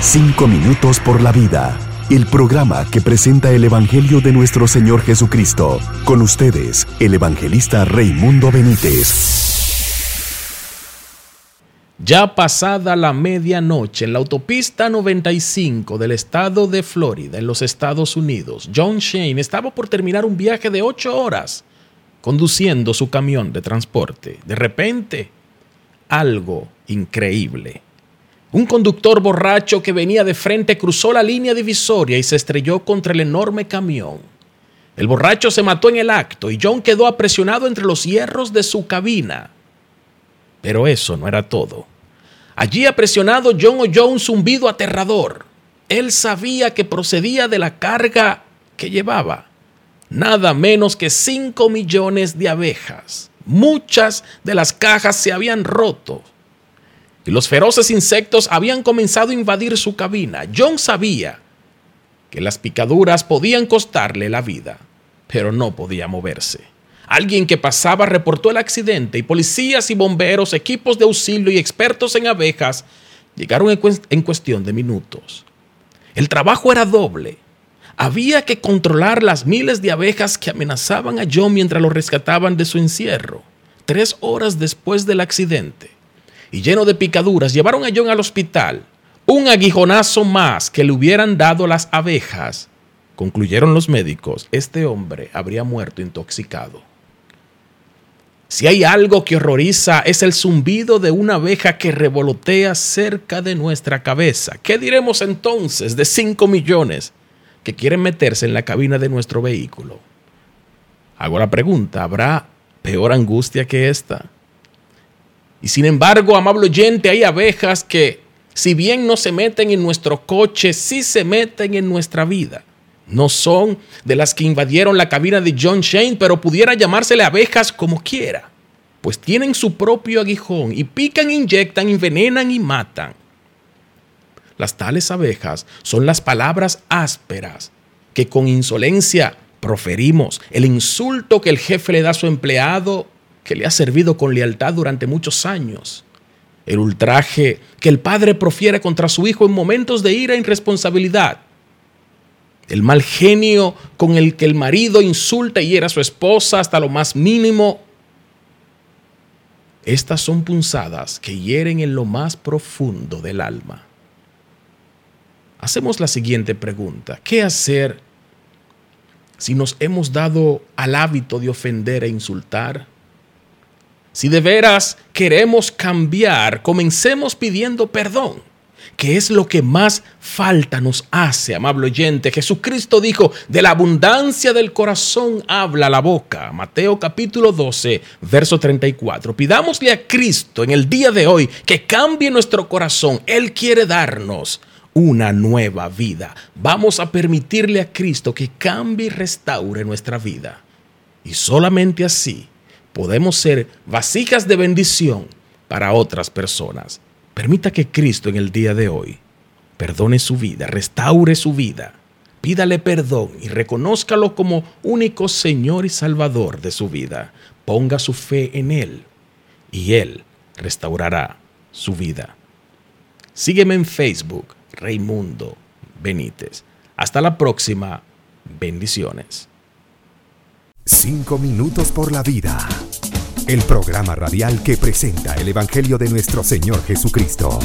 Cinco minutos por la vida. El programa que presenta el Evangelio de nuestro Señor Jesucristo. Con ustedes, el evangelista Raimundo Benítez. Ya pasada la medianoche en la autopista 95 del estado de Florida, en los Estados Unidos, John Shane estaba por terminar un viaje de ocho horas conduciendo su camión de transporte. De repente, algo increíble. Un conductor borracho que venía de frente cruzó la línea divisoria y se estrelló contra el enorme camión. El borracho se mató en el acto y John quedó apresionado entre los hierros de su cabina. Pero eso no era todo. Allí apresionado John oyó un zumbido aterrador. Él sabía que procedía de la carga que llevaba. Nada menos que 5 millones de abejas. Muchas de las cajas se habían roto y los feroces insectos habían comenzado a invadir su cabina. John sabía que las picaduras podían costarle la vida, pero no podía moverse. Alguien que pasaba reportó el accidente y policías y bomberos, equipos de auxilio y expertos en abejas llegaron en, cuestión de minutos. El trabajo era doble. Había que controlar las miles de abejas que amenazaban a John mientras lo rescataban de su encierro, tres horas después del accidente y lleno de picaduras, llevaron a John al hospital. Un aguijonazo más que le hubieran dado las abejas. Concluyeron los médicos, este hombre habría muerto intoxicado. Si hay algo que horroriza es el zumbido de una abeja que revolotea cerca de nuestra cabeza. ¿Qué diremos entonces de 5 millones que quieren meterse en la cabina de nuestro vehículo? Hago la pregunta, ¿habrá peor angustia que esta? Y sin embargo, amable oyente, hay abejas que, si bien no se meten en nuestro coche, sí se meten en nuestra vida. No son de las que invadieron la cabina de John Shane, pero pudiera llamársele abejas como quiera, pues tienen su propio aguijón y pican, inyectan, envenenan y matan. Las tales abejas son las palabras ásperas que con insolencia proferimos, el insulto que el jefe le da a su empleado que le ha servido con lealtad durante muchos años. El ultraje que el padre profiere contra su hijo en momentos de ira e irresponsabilidad. El mal genio con el que el marido insulta y hiera a su esposa hasta lo más mínimo. Estas son punzadas que hieren en lo más profundo del alma. Hacemos la siguiente pregunta. ¿Qué hacer si nos hemos dado al hábito de ofender e insultar? Si de veras queremos cambiar, comencemos pidiendo perdón, que es lo que más falta nos hace, amable oyente. Jesucristo dijo, de la abundancia del corazón habla la boca. Mateo capítulo 12, verso 34. Pidámosle a Cristo en el día de hoy que cambie nuestro corazón. Él quiere darnos una nueva vida. Vamos a permitirle a Cristo que cambie y restaure nuestra vida. Y solamente así podemos ser vasijas de bendición para otras personas. Permita que Cristo en el día de hoy perdone su vida, restaure su vida, pídale perdón y reconózcalo como único Señor y Salvador de su vida. Ponga su fe en Él y Él restaurará su vida. Sígueme en Facebook, Raimundo Benítez. Hasta la próxima. Bendiciones. Cinco minutos por la vida. El programa radial que presenta el Evangelio de nuestro Señor Jesucristo.